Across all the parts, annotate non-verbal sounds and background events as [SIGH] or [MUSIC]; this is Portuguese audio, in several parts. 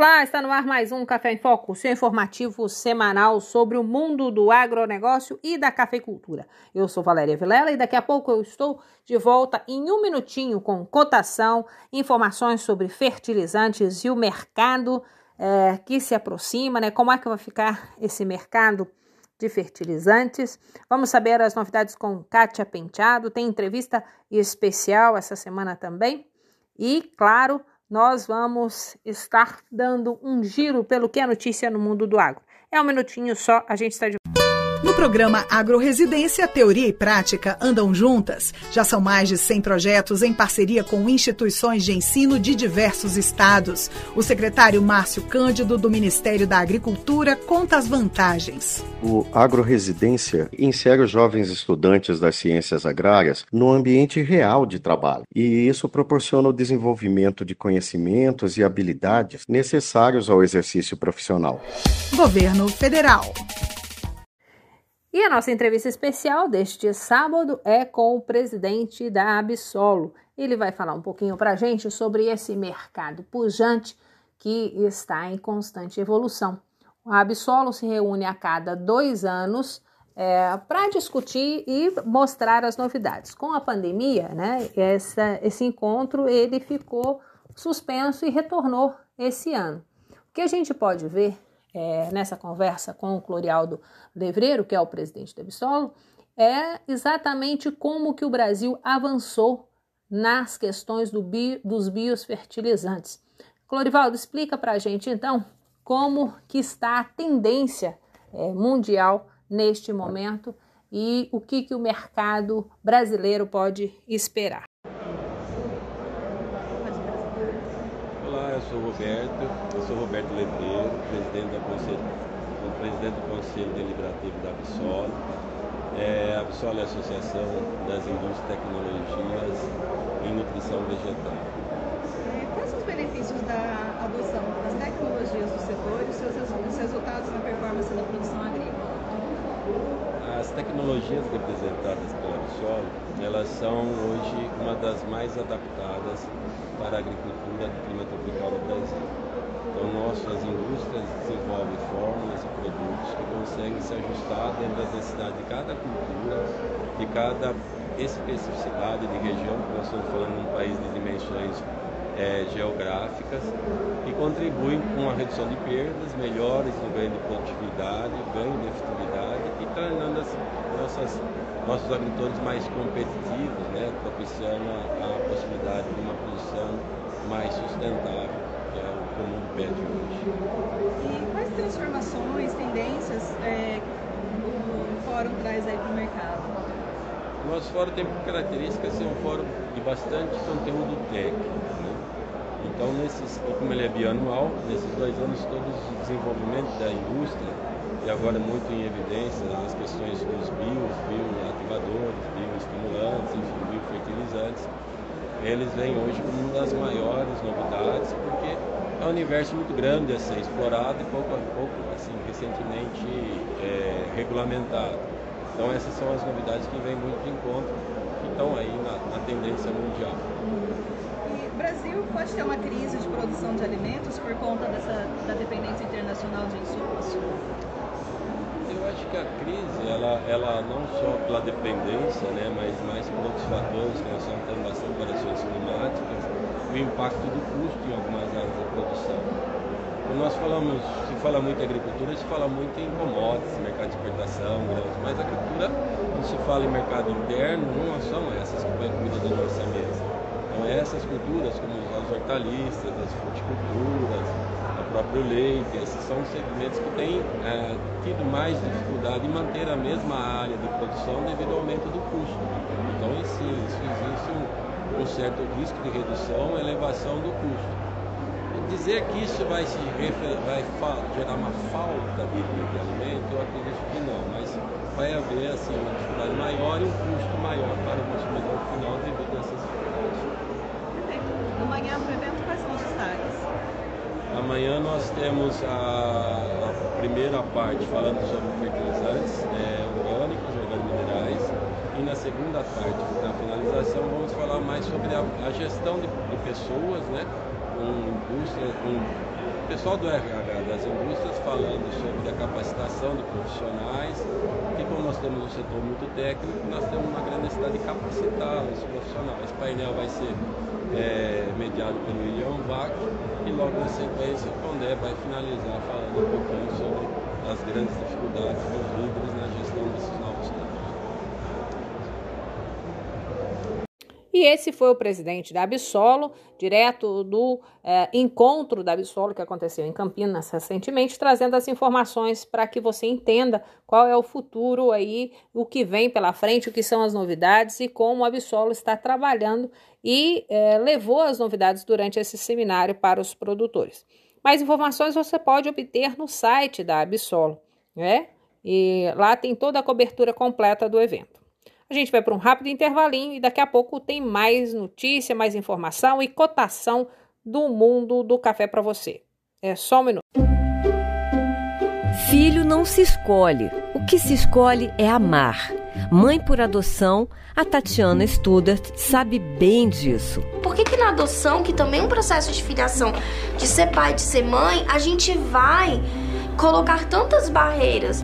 Olá, está no ar mais um Café em Foco, seu informativo semanal sobre o mundo do agronegócio e da cafeicultura. Eu sou Valéria Vilela e daqui a pouco eu estou de volta em um minutinho com cotação, informações sobre fertilizantes e o mercado é, que se aproxima, né? Como é que vai ficar esse mercado de fertilizantes? Vamos saber as novidades com Kátia Penteado, tem entrevista especial essa semana também. E, claro, nós vamos estar dando um giro pelo que é notícia no mundo do agro. É um minutinho só, a gente está de no programa Agroresidência, teoria e prática andam juntas. Já são mais de 100 projetos em parceria com instituições de ensino de diversos estados. O secretário Márcio Cândido, do Ministério da Agricultura, conta as vantagens. O Agroresidência insere os jovens estudantes das ciências agrárias no ambiente real de trabalho. E isso proporciona o desenvolvimento de conhecimentos e habilidades necessários ao exercício profissional. Governo Federal. E a nossa entrevista especial deste sábado é com o presidente da Absolo. Ele vai falar um pouquinho para a gente sobre esse mercado pujante que está em constante evolução. A Absolo se reúne a cada dois anos é, para discutir e mostrar as novidades. Com a pandemia, né, essa, esse encontro ele ficou suspenso e retornou esse ano. O que a gente pode ver é, nessa conversa com o Clorialdo Levreiro, que é o presidente da Absolo, é exatamente como que o Brasil avançou nas questões do bio, dos biofertilizantes. Clorivaldo, explica para a gente então como que está a tendência é, mundial neste momento e o que, que o mercado brasileiro pode esperar. Eu sou Roberto, eu sou Roberto Leveiro, presidente, presidente do Conselho Deliberativo da Absol. É, a Absol é a Associação das Indústrias e Tecnologias em Nutrição Vegetal. É, quais são os benefícios da adoção das tecnologias do setor e os seus os resultados na performance da produção? As tecnologias representadas pela Absol, elas são hoje uma das mais adaptadas para a agricultura do clima tropical do Brasil. Então, nossas indústrias desenvolvem fórmulas e produtos que conseguem se ajustar dentro das necessidades de cada cultura, de cada especificidade de região, porque nós estamos falando de um país de dimensões é, geográficas, que contribuem com a redução de perdas, melhores no ganho de produtividade, ganho de efetividade e tornando as nossas, nossos agricultores mais competitivos, né, propiciando a, a possibilidade de uma produção mais sustentável, que é o que o mundo pede hoje. E quais transformações, tendências é, o fórum traz aí para o mercado? O nosso fórum tem por característica ser um fórum de bastante conteúdo técnico. Né? Então, nesses, como ele é bianual, nesses dois anos todos o desenvolvimento da indústria e agora muito em evidência as questões dos bios, bioativadores, bioestimulantes, enfim, biofertilizantes, eles vêm hoje como uma das maiores novidades, porque é um universo muito grande a ser explorado e pouco a pouco, assim, recentemente é, regulamentado. Então essas são as novidades que vêm muito de encontro, que estão aí na, na tendência mundial. Brasil pode ter uma crise de produção de alimentos por conta dessa, da dependência internacional de insumos? acho que a crise, ela, ela não só pela dependência, né, mas mais por outros fatores, nós estamos tendo bastante variações climáticas, o impacto do custo em algumas áreas da produção. Quando nós falamos, se fala muito em agricultura, se fala muito em commodities, mercado de exportação, grãos, mas a agricultura, quando se fala em mercado interno, não são essas que põem comida da nossa mesa. Então essas culturas, como as hortaliças, as fruticulturas, próprio leite, esses são segmentos que têm é, tido mais dificuldade em manter a mesma área de produção devido ao aumento do custo. Então, isso, isso existe um, um, certo risco de redução, elevação do custo. Dizer que isso vai, se vai gerar uma falta de, de alimento, eu acredito que não, mas vai haver assim, uma dificuldade maior e um custo maior para o consumidor final devido a essas dificuldades. Perfeito. Amanhã, para o evento, quais são os destaques? Amanhã nós temos a, a primeira parte falando sobre fertilizantes é, orgânicos, organominerais, e na segunda parte, na finalização, vamos falar mais sobre a, a gestão de, de, pessoas, né, com indústria, com pessoal do RH das indústrias falando sobre a capacitação de profissionais, e como nós temos um setor muito técnico, nós temos uma grande necessidade de capacitar os profissionais. Esse painel vai ser é, mediado pelo William Vac e logo na sequência o Condé vai finalizar falando um pouquinho sobre as grandes dificuldades dos líderes na gestão desses novos tempos. E esse foi o presidente da Absolo, direto do é, encontro da Absolo que aconteceu em Campinas recentemente, trazendo as informações para que você entenda qual é o futuro aí, o que vem pela frente, o que são as novidades e como a Absolo está trabalhando e é, levou as novidades durante esse seminário para os produtores. Mais informações você pode obter no site da Absolo, né? E lá tem toda a cobertura completa do evento. A gente vai para um rápido intervalinho e daqui a pouco tem mais notícia, mais informação e cotação do mundo do café para você. É só um minuto. Filho não se escolhe. O que se escolhe é amar. Mãe por adoção, a Tatiana Studart sabe bem disso. Por que, que na adoção, que também é um processo de filiação, de ser pai, de ser mãe, a gente vai colocar tantas barreiras?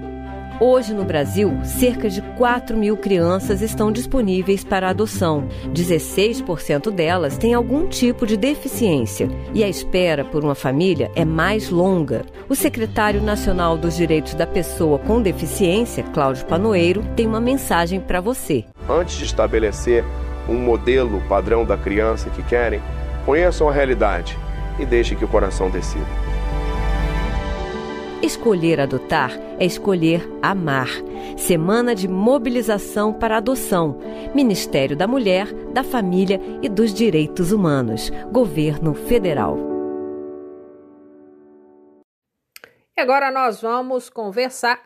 Hoje no Brasil, cerca de 4 mil crianças estão disponíveis para adoção. 16% delas têm algum tipo de deficiência e a espera por uma família é mais longa. O secretário nacional dos Direitos da Pessoa com Deficiência, Cláudio Panoeiro, tem uma mensagem para você. Antes de estabelecer um modelo padrão da criança que querem, conheçam a realidade e deixem que o coração decida. Escolher adotar é escolher amar. Semana de mobilização para adoção. Ministério da Mulher, da Família e dos Direitos Humanos. Governo Federal. E agora nós vamos conversar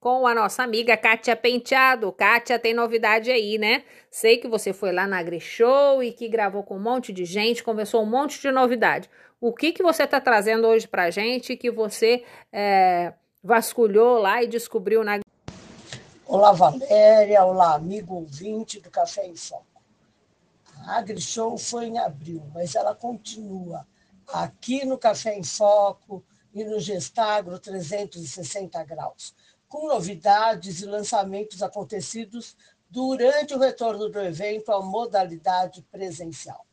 com a nossa amiga Kátia Penteado. Kátia, tem novidade aí, né? Sei que você foi lá na AgriShow e que gravou com um monte de gente, conversou um monte de novidade o que, que você está trazendo hoje para gente que você é, vasculhou lá e descobriu na. Olá, Valéria. Olá, amigo ouvinte do Café em Foco. A AgriShow foi em abril, mas ela continua aqui no Café em Foco e no Gestagro 360 graus, com novidades e lançamentos acontecidos durante o retorno do evento à modalidade presencial.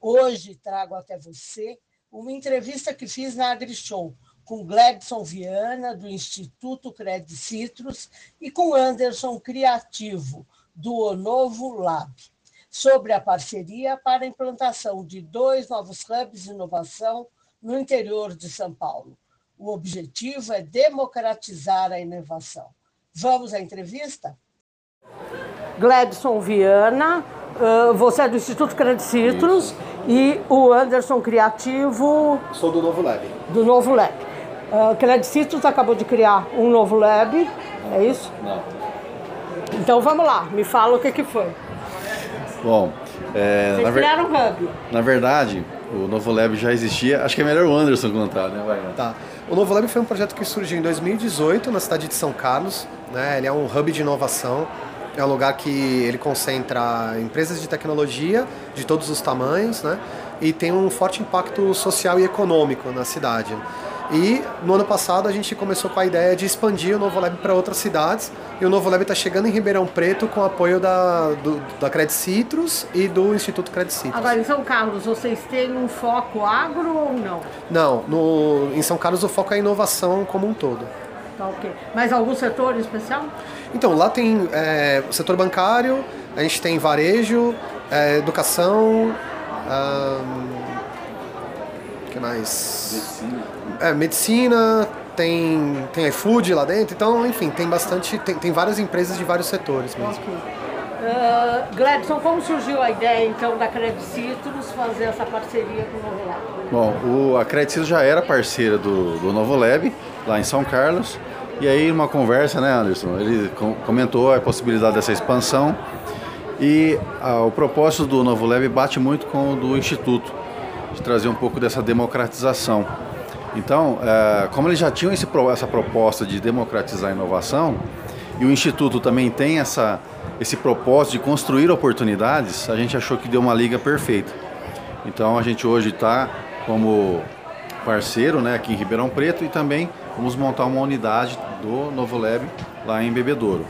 Hoje trago até você uma entrevista que fiz na AgriShow com Gladson Viana, do Instituto Cred Citrus, e com Anderson Criativo, do O Novo Lab, sobre a parceria para a implantação de dois novos hubs de inovação no interior de São Paulo. O objetivo é democratizar a inovação. Vamos à entrevista? Gladson Viana, você é do Instituto Cred Citrus. Isso e o Anderson Criativo. Sou do Novo Lab. Do Novo Lab. Uh, Credicitos acabou de criar um novo lab, é isso? Não. Então vamos lá, me fala o que, que foi. Bom, é, Vocês criaram ver... um hub. Na verdade, o Novo Lab já existia. Acho que é melhor o Anderson contar, né? Vai, tá. O Novo Lab foi um projeto que surgiu em 2018 na cidade de São Carlos. Né? Ele é um hub de inovação é um lugar que ele concentra empresas de tecnologia de todos os tamanhos, né? E tem um forte impacto social e econômico na cidade. E no ano passado a gente começou com a ideia de expandir o Novo Lab para outras cidades. E o Novo Lab está chegando em Ribeirão Preto com o apoio da, do, da Credit Citrus e do Instituto Credit Citrus. Agora, em São Carlos, vocês têm um foco agro ou não? Não, no, em São Carlos o foco é a inovação como um todo. Tá ok. Mas algum setor especial? Então, lá tem é, o setor bancário, a gente tem varejo, é, educação. O que mais? Medicina. É, medicina, tem, tem iFood lá dentro, então, enfim, tem bastante. Tem, tem várias empresas de vários setores mesmo. Okay. Uh, Gladson, como surgiu a ideia então da Credit Citrus fazer essa parceria com o Novo Lab? Bom, o, a Credit Citrus já era parceira do, do Novo Lab, lá em São Carlos. E aí, uma conversa, né, Anderson? Ele comentou a possibilidade dessa expansão e ah, o propósito do Novo Lab bate muito com o do Instituto, de trazer um pouco dessa democratização. Então, eh, como eles já tinham esse, essa proposta de democratizar a inovação, e o Instituto também tem essa, esse propósito de construir oportunidades, a gente achou que deu uma liga perfeita. Então, a gente hoje está como parceiro né, aqui em Ribeirão Preto e também vamos montar uma unidade do Novo Lab lá em Bebedouro.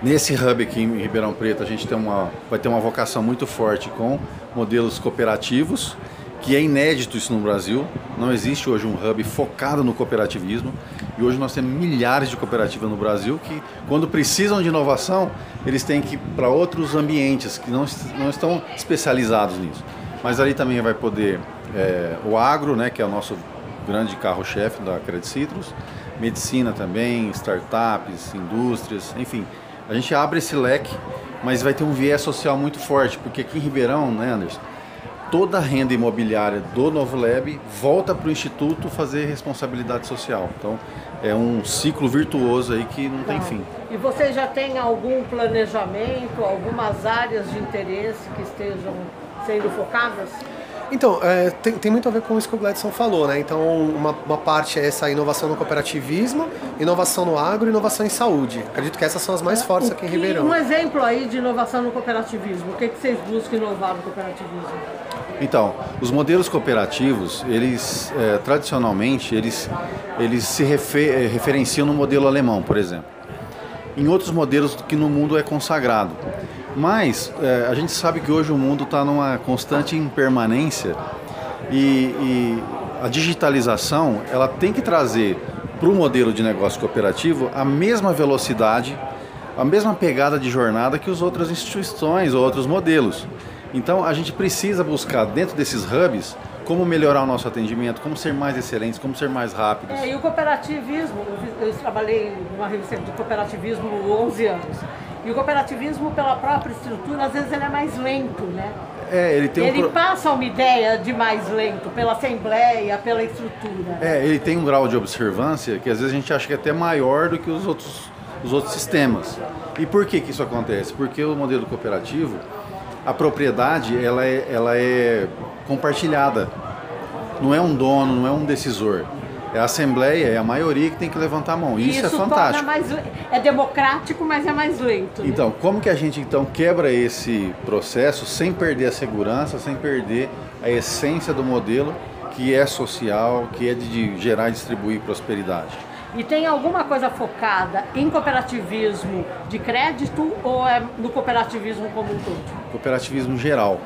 Nesse hub aqui em Ribeirão Preto a gente tem uma, vai ter uma vocação muito forte com modelos cooperativos, que é inédito isso no Brasil. Não existe hoje um hub focado no cooperativismo e hoje nós temos milhares de cooperativas no Brasil que, quando precisam de inovação, eles têm que ir para outros ambientes que não, não estão especializados nisso. Mas ali também vai poder é, o agro, né, que é o nosso grande carro-chefe da Credit Citrus, medicina também, startups, indústrias, enfim. A gente abre esse leque, mas vai ter um viés social muito forte, porque aqui em Ribeirão, né, Anderson, toda a renda imobiliária do Novo Lab volta para o Instituto fazer responsabilidade social. Então, é um ciclo virtuoso aí que não tem fim. E você já tem algum planejamento, algumas áreas de interesse que estejam sendo focadas? Então, é, tem, tem, muito a ver com isso que o Gladson falou, né? Então, uma, uma, parte é essa inovação no cooperativismo, inovação no agro e inovação em saúde. Acredito que essas são as mais fortes aqui em Ribeirão. Um exemplo aí de inovação no cooperativismo. O que, que vocês buscam inovar no cooperativismo? Então, os modelos cooperativos, eles é, tradicionalmente, eles, eles se refer, é, referenciam no modelo alemão, por exemplo. Em outros modelos que no mundo é consagrado. Mas é, a gente sabe que hoje o mundo está numa constante impermanência e, e, a digitalização ela tem que trazer para o modelo de negócio cooperativo a mesma velocidade, a mesma pegada de jornada que as outras instituições ou outros modelos. Então a gente precisa buscar dentro desses hubs como melhorar o nosso atendimento, como ser mais excelentes, como ser mais rápidos. É, e o cooperativismo, eu trabalhei numa revista de cooperativismo 11 anos. E o cooperativismo, pela própria estrutura, às vezes ele é mais lento, né? É, ele tem ele um... passa uma ideia de mais lento, pela assembleia, pela estrutura. É, ele tem um grau de observância que às vezes a gente acha que é até maior do que os outros, os outros sistemas. E por que, que isso acontece? Porque o modelo cooperativo, a propriedade ela é, ela é compartilhada. Não é um dono, não é um decisor. É a Assembleia, é a maioria que tem que levantar a mão. Isso, isso é fantástico. Mais, é democrático, mas é mais lento. Né? Então, como que a gente então quebra esse processo sem perder a segurança, sem perder a essência do modelo que é social, que é de gerar e distribuir prosperidade? E tem alguma coisa focada em cooperativismo de crédito ou é no cooperativismo como um todo? Cooperativismo geral.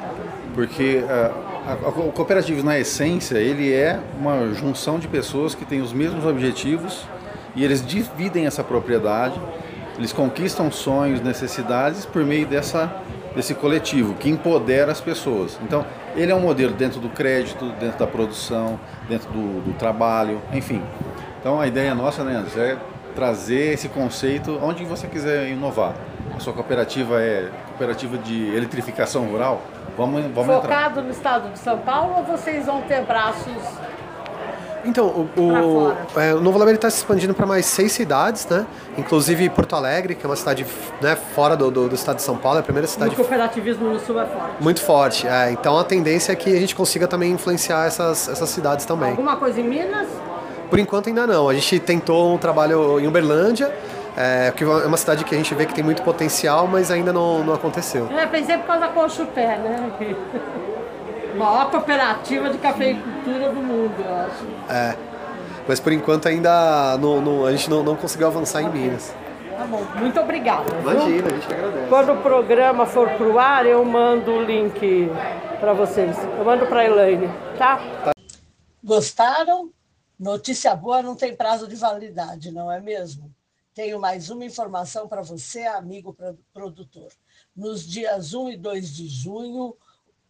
Porque uh, o cooperativismo, na essência, ele é uma junção de pessoas que têm os mesmos objetivos e eles dividem essa propriedade, eles conquistam sonhos, necessidades por meio dessa, desse coletivo que empodera as pessoas. Então, ele é um modelo dentro do crédito, dentro da produção, dentro do, do trabalho, enfim. Então a ideia nossa, né, Anderson, é trazer esse conceito onde você quiser inovar. A sua cooperativa é cooperativa de eletrificação rural? Vamos, vamos Focado entrar. no estado de São Paulo ou vocês vão ter braços então, o, o, é, o Novo Lab está se expandindo para mais seis cidades, né? Inclusive Porto Alegre, que é uma cidade né, fora do, do, do, estado de São Paulo, é a primeira cidade. O cooperativismo no Sul é forte. Muito forte, é. Então a tendência é que a gente consiga também influenciar essas, essas cidades também. Alguma coisa em Minas? Por enquanto ainda não. A gente tentou um trabalho em Uberlândia, é, que é uma cidade que a gente vê que tem muito potencial, mas ainda não, não aconteceu. Eu pensei por causa da Cochupé, né? [LAUGHS] Maior cooperativa de cafeicultura do mundo, eu acho. É. Mas por enquanto ainda não, não, a gente não, não conseguiu avançar okay. em Minas. Tá bom, muito obrigada. Imagina, a gente agradece. Quando o programa for pro ar, eu mando o link para vocês. Eu mando para a Elaine, tá? tá? Gostaram? Notícia boa não tem prazo de validade, não é mesmo? Tenho mais uma informação para você, amigo produtor. Nos dias 1 e 2 de junho,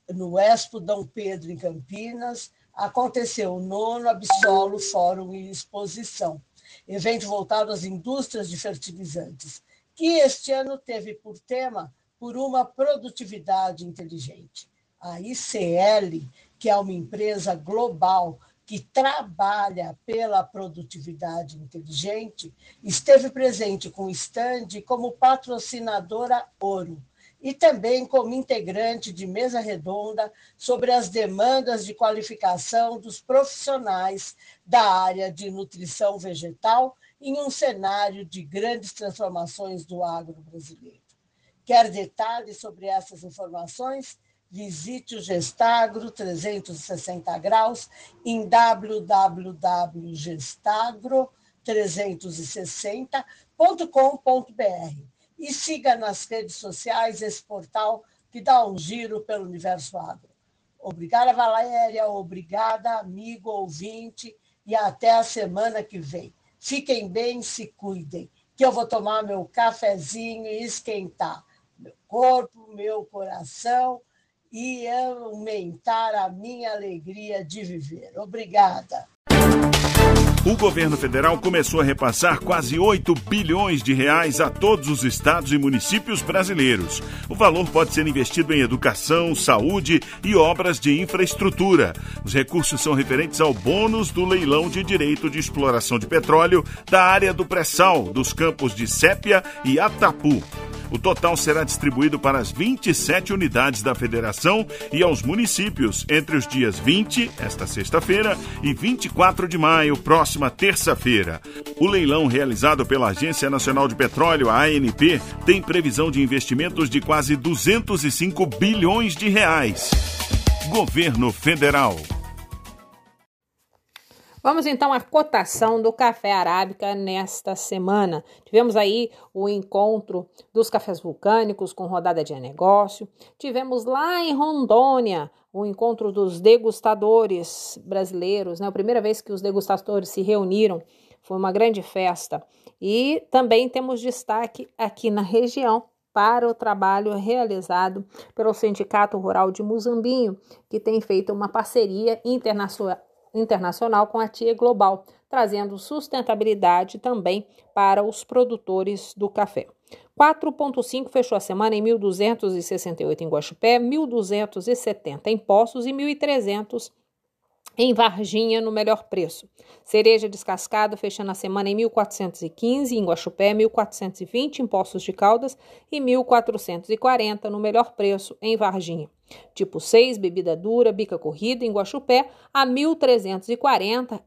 no Expo Dom Pedro, em Campinas, aconteceu o nono Absolo Fórum e Exposição, evento voltado às indústrias de fertilizantes, que este ano teve por tema por uma produtividade inteligente. A ICL, que é uma empresa global que trabalha pela produtividade inteligente, esteve presente com o stand como patrocinadora Ouro e também como integrante de mesa redonda sobre as demandas de qualificação dos profissionais da área de nutrição vegetal em um cenário de grandes transformações do agro brasileiro. Quer detalhes sobre essas informações? Visite o Gestagro 360 graus em www.gestagro360.com.br e siga nas redes sociais esse portal que dá um giro pelo universo agro. Obrigada, Valéria, obrigada, amigo ouvinte, e até a semana que vem. Fiquem bem, se cuidem, que eu vou tomar meu cafezinho e esquentar meu corpo, meu coração e aumentar a minha alegria de viver. Obrigada. O governo federal começou a repassar quase 8 bilhões de reais a todos os estados e municípios brasileiros. O valor pode ser investido em educação, saúde e obras de infraestrutura. Os recursos são referentes ao bônus do leilão de direito de exploração de petróleo da área do pré-sal dos campos de Sépia e Atapu. O total será distribuído para as 27 unidades da federação e aos municípios entre os dias 20, esta sexta-feira, e 24 de maio, próxima terça-feira. O leilão realizado pela Agência Nacional de Petróleo, a ANP, tem previsão de investimentos de quase 205 bilhões de reais. Governo Federal. Vamos então à cotação do café arábica nesta semana. Tivemos aí o encontro dos cafés vulcânicos com rodada de negócio. Tivemos lá em Rondônia o encontro dos degustadores brasileiros, né? A primeira vez que os degustadores se reuniram, foi uma grande festa. E também temos destaque aqui na região para o trabalho realizado pelo Sindicato Rural de Muzambinho, que tem feito uma parceria internacional internacional com a TIA Global, trazendo sustentabilidade também para os produtores do café. 4,5 fechou a semana em 1.268 em Guaxupé, 1.270 em Poços e 1.300 em Varginha no melhor preço. Cereja descascada fechando a semana em 1.415 em Guaxupé, 1.420 em Poços de Caldas e 1.440 no melhor preço em Varginha. Tipo 6, bebida dura, bica corrida em Guaxupé a 1.340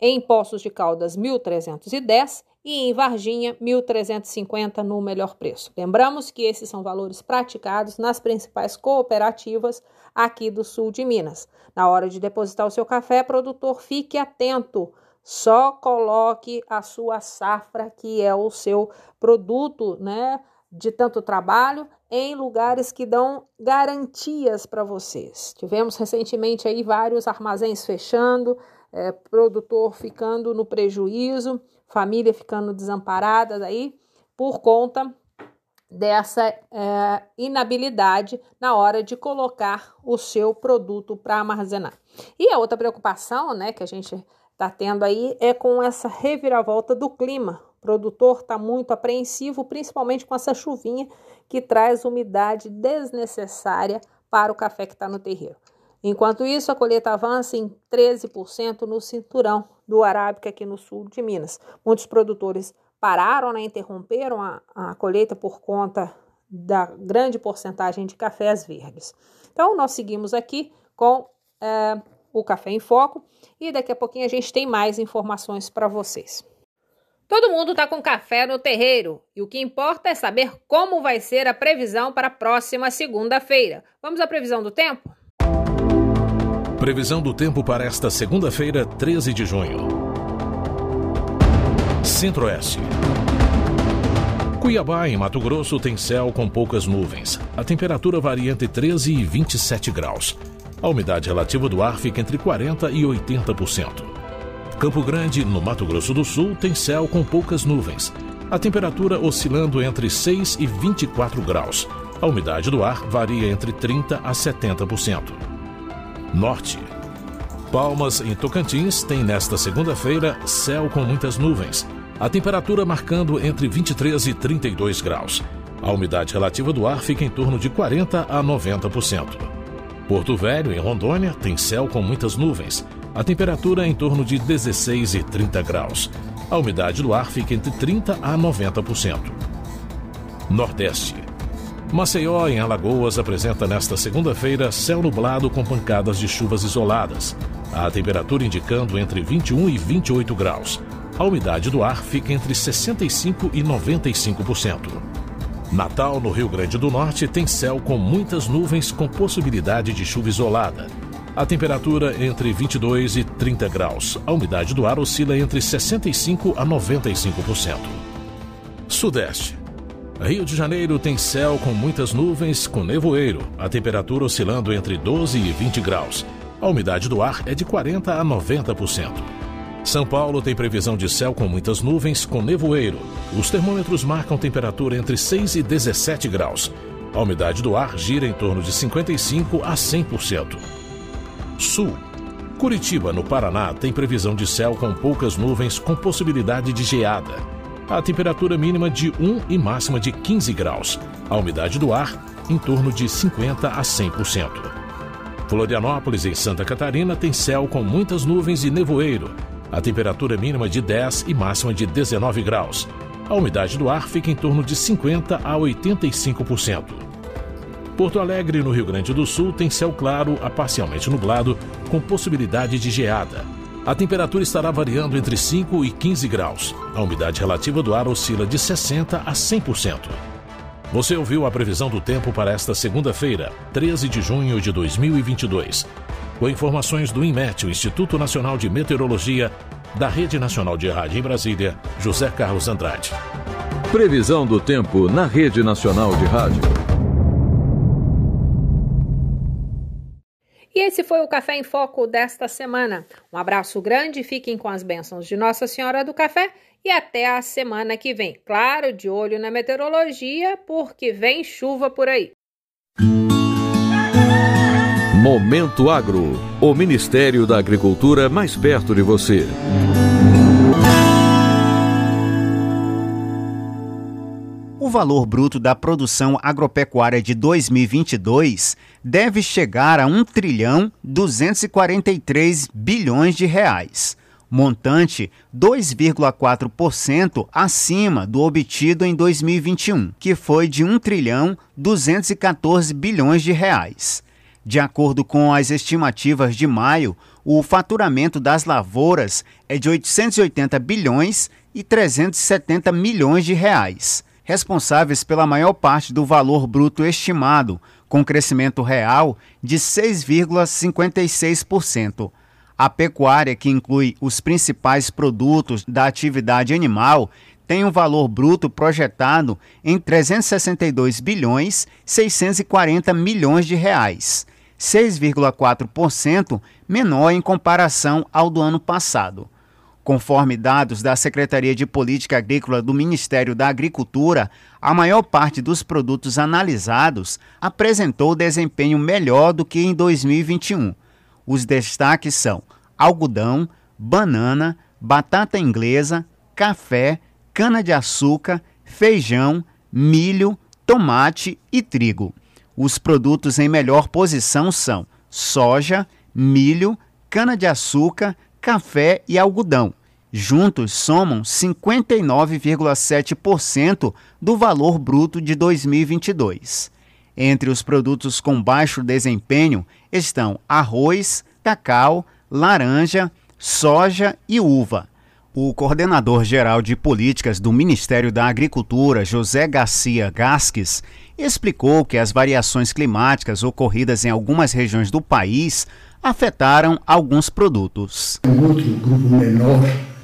em Poços de Caldas 1.310 e em Varginha 1.350 no melhor preço. Lembramos que esses são valores praticados nas principais cooperativas aqui do sul de Minas. Na hora de depositar o seu café, produtor, fique atento. Só coloque a sua safra, que é o seu produto, né, de tanto trabalho, em lugares que dão garantias para vocês. Tivemos recentemente aí vários armazéns fechando, é, produtor ficando no prejuízo família ficando desamparada aí por conta dessa é, inabilidade na hora de colocar o seu produto para armazenar. E a outra preocupação, né, que a gente está tendo aí é com essa reviravolta do clima. O produtor está muito apreensivo, principalmente com essa chuvinha que traz umidade desnecessária para o café que está no terreiro. Enquanto isso, a colheita avança em 13% no cinturão do Arábica aqui no sul de Minas. Muitos produtores pararam, né, interromperam a, a colheita por conta da grande porcentagem de cafés verdes. Então, nós seguimos aqui com é, o Café em Foco e daqui a pouquinho a gente tem mais informações para vocês. Todo mundo está com café no terreiro e o que importa é saber como vai ser a previsão para a próxima segunda-feira. Vamos à previsão do tempo? Previsão do tempo para esta segunda-feira, 13 de junho. Centro-Oeste. Cuiabá, em Mato Grosso, tem céu com poucas nuvens. A temperatura varia entre 13 e 27 graus. A umidade relativa do ar fica entre 40% e 80%. Campo Grande, no Mato Grosso do Sul, tem céu com poucas nuvens. A temperatura oscilando entre 6 e 24 graus. A umidade do ar varia entre 30% a 70%. Norte. Palmas, em Tocantins, tem nesta segunda-feira céu com muitas nuvens. A temperatura marcando entre 23 e 32 graus. A umidade relativa do ar fica em torno de 40 a 90%. Porto Velho, em Rondônia, tem céu com muitas nuvens. A temperatura é em torno de 16 e 30 graus. A umidade do ar fica entre 30 a 90%. Nordeste. Maceió, em Alagoas, apresenta nesta segunda-feira céu nublado com pancadas de chuvas isoladas. A temperatura indicando entre 21 e 28 graus. A umidade do ar fica entre 65 e 95%. Natal, no Rio Grande do Norte, tem céu com muitas nuvens com possibilidade de chuva isolada. A temperatura entre 22 e 30 graus. A umidade do ar oscila entre 65 a 95%. Sudeste. Rio de Janeiro tem céu com muitas nuvens com nevoeiro. A temperatura oscilando entre 12 e 20 graus. A umidade do ar é de 40 a 90%. São Paulo tem previsão de céu com muitas nuvens, com nevoeiro. Os termômetros marcam temperatura entre 6 e 17 graus. A umidade do ar gira em torno de 55 a 100%. Sul. Curitiba, no Paraná, tem previsão de céu com poucas nuvens, com possibilidade de geada. A temperatura mínima de 1 e máxima de 15 graus. A umidade do ar em torno de 50 a 100%. Florianópolis, em Santa Catarina, tem céu com muitas nuvens e nevoeiro. A temperatura mínima de 10 e máxima de 19 graus. A umidade do ar fica em torno de 50 a 85%. Porto Alegre, no Rio Grande do Sul, tem céu claro a parcialmente nublado, com possibilidade de geada. A temperatura estará variando entre 5 e 15 graus. A umidade relativa do ar oscila de 60 a 100%. Você ouviu a previsão do tempo para esta segunda-feira, 13 de junho de 2022 com informações do INMET, o Instituto Nacional de Meteorologia, da Rede Nacional de Rádio em Brasília, José Carlos Andrade. Previsão do tempo na Rede Nacional de Rádio. E esse foi o Café em Foco desta semana. Um abraço grande, fiquem com as bênçãos de Nossa Senhora do Café e até a semana que vem. Claro, de olho na meteorologia, porque vem chuva por aí. Momento Agro, o Ministério da Agricultura mais perto de você. O valor bruto da produção agropecuária de 2022 deve chegar a 1 trilhão 243 bilhões de reais, montante 2,4% acima do obtido em 2021, que foi de 1 trilhão 214 bilhões de reais. De acordo com as estimativas de maio, o faturamento das lavouras é de 880 bilhões e 370 milhões de reais, responsáveis pela maior parte do valor bruto estimado, com crescimento real de 6,56%. A pecuária, que inclui os principais produtos da atividade animal, tem um valor bruto projetado em 362 bilhões 640 milhões de reais 6,4% menor em comparação ao do ano passado. Conforme dados da Secretaria de Política Agrícola do Ministério da Agricultura, a maior parte dos produtos analisados apresentou desempenho melhor do que em 2021. Os destaques são algodão, banana, batata inglesa, café, cana-de-açúcar, feijão, milho, tomate e trigo. Os produtos em melhor posição são soja, milho, cana-de-açúcar, café e algodão. Juntos somam 59,7% do valor bruto de 2022. Entre os produtos com baixo desempenho estão arroz, cacau, laranja, soja e uva. O coordenador geral de políticas do Ministério da Agricultura, José Garcia Gasques, explicou que as variações climáticas ocorridas em algumas regiões do país afetaram alguns produtos. Um outro grupo menor,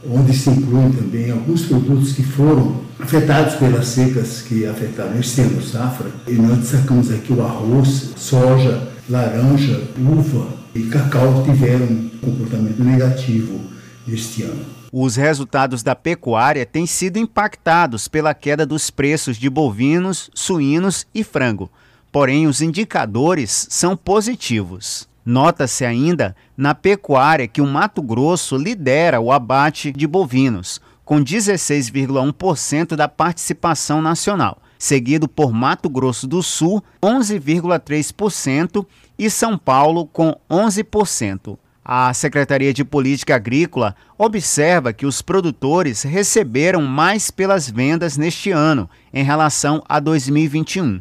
onde se incluem também alguns produtos que foram afetados pelas secas que afetaram este ano safra, e nós destacamos aqui o arroz, soja, laranja, uva e cacau tiveram um comportamento negativo este ano. Os resultados da pecuária têm sido impactados pela queda dos preços de bovinos, suínos e frango. Porém, os indicadores são positivos. Nota-se ainda na pecuária que o Mato Grosso lidera o abate de bovinos, com 16,1% da participação nacional, seguido por Mato Grosso do Sul, 11,3%, e São Paulo, com 11%. A Secretaria de Política Agrícola observa que os produtores receberam mais pelas vendas neste ano em relação a 2021.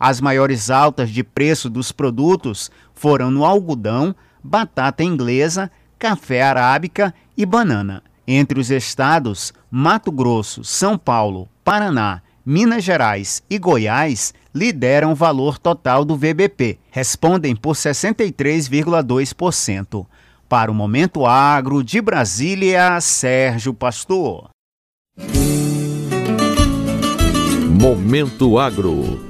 As maiores altas de preço dos produtos foram no algodão, batata inglesa, café arábica e banana. Entre os estados, Mato Grosso, São Paulo, Paraná, Minas Gerais e Goiás lideram o valor total do VBP, respondem por 63,2%. Para o Momento Agro de Brasília, Sérgio Pastor. Momento Agro.